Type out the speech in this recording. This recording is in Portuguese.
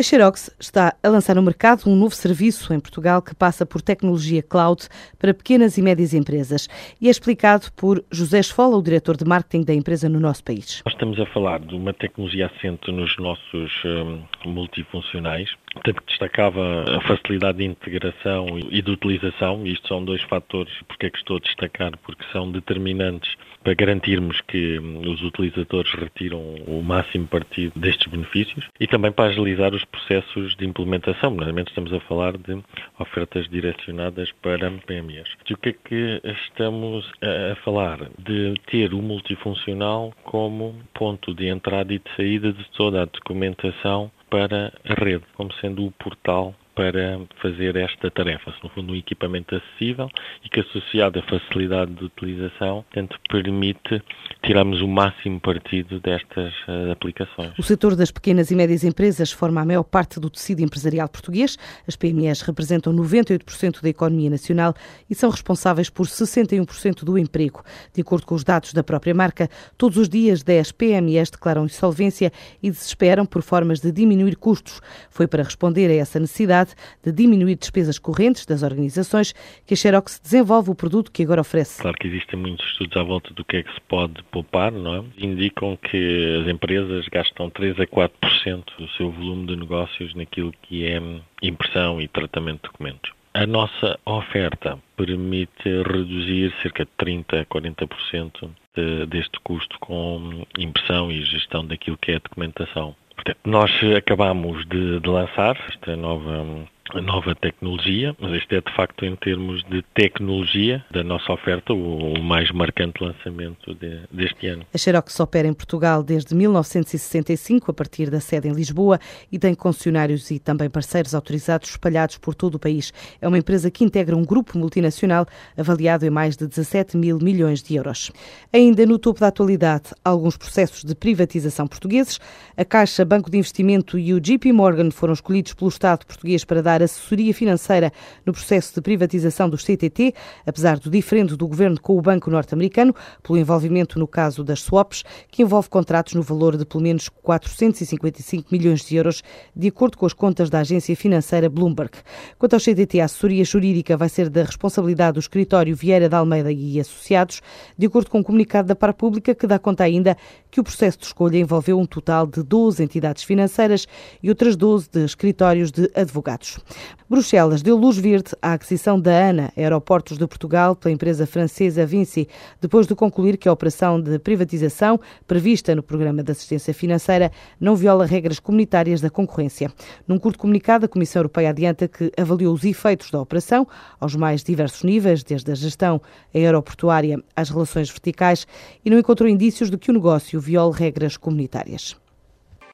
A Xerox está a lançar no mercado um novo serviço em Portugal que passa por tecnologia cloud para pequenas e médias empresas e é explicado por José Esfola, o diretor de marketing da empresa no nosso país. Nós estamos a falar de uma tecnologia assente nos nossos um, multifuncionais, Portanto, destacava a facilidade de integração e de utilização. Isto são dois fatores, porque é que estou a destacar, porque são determinantes para garantirmos que os utilizadores retiram o máximo partido destes benefícios e também para agilizar os processos de implementação. Normalmente estamos a falar de ofertas direcionadas para PMEs. E o que é que estamos a falar? De ter o multifuncional como ponto de entrada e de saída de toda a documentação para a rede, como sendo o portal para fazer esta tarefa. No fundo, um equipamento acessível e que, associado à facilidade de utilização, tanto permite tirarmos o máximo partido destas uh, aplicações. O setor das pequenas e médias empresas forma a maior parte do tecido empresarial português. As PMEs representam 98% da economia nacional e são responsáveis por 61% do emprego. De acordo com os dados da própria marca, todos os dias 10 PMEs declaram insolvência e desesperam por formas de diminuir custos. Foi para responder a essa necessidade de diminuir despesas correntes das organizações que a Xerox desenvolve o produto que agora oferece. Claro que existem muitos estudos à volta do que é que se pode poupar, não é? Indicam que as empresas gastam 3 a 4% do seu volume de negócios naquilo que é impressão e tratamento de documentos. A nossa oferta permite reduzir cerca de 30 a 40% de, deste custo com impressão e gestão daquilo que é a documentação. Portanto, nós acabamos de, de lançar esta nova nova tecnologia, mas este é de facto em termos de tecnologia da nossa oferta o, o mais marcante lançamento de, deste ano. A Xerox opera em Portugal desde 1965 a partir da sede em Lisboa e tem concessionários e também parceiros autorizados espalhados por todo o país. É uma empresa que integra um grupo multinacional avaliado em mais de 17 mil milhões de euros. Ainda no topo da atualidade, alguns processos de privatização portugueses. A Caixa, Banco de Investimento e o JP Morgan foram escolhidos pelo Estado português para dar assessoria financeira no processo de privatização do CTT, apesar do diferendo do governo com o banco norte-americano, pelo envolvimento no caso das swaps, que envolve contratos no valor de pelo menos 455 milhões de euros, de acordo com as contas da agência financeira Bloomberg. Quanto ao CTT, a assessoria jurídica vai ser da responsabilidade do escritório Vieira da Almeida e Associados, de acordo com um comunicado da Par Pública que dá conta ainda que o processo de escolha envolveu um total de 12 entidades financeiras e outras 12 de escritórios de advogados. Bruxelas deu luz verde à aquisição da ANA, Aeroportos de Portugal, pela empresa francesa Vinci, depois de concluir que a operação de privatização prevista no Programa de Assistência Financeira não viola regras comunitárias da concorrência. Num curto comunicado, a Comissão Europeia adianta que avaliou os efeitos da operação aos mais diversos níveis, desde a gestão aeroportuária às relações verticais, e não encontrou indícios de que o negócio viole regras comunitárias.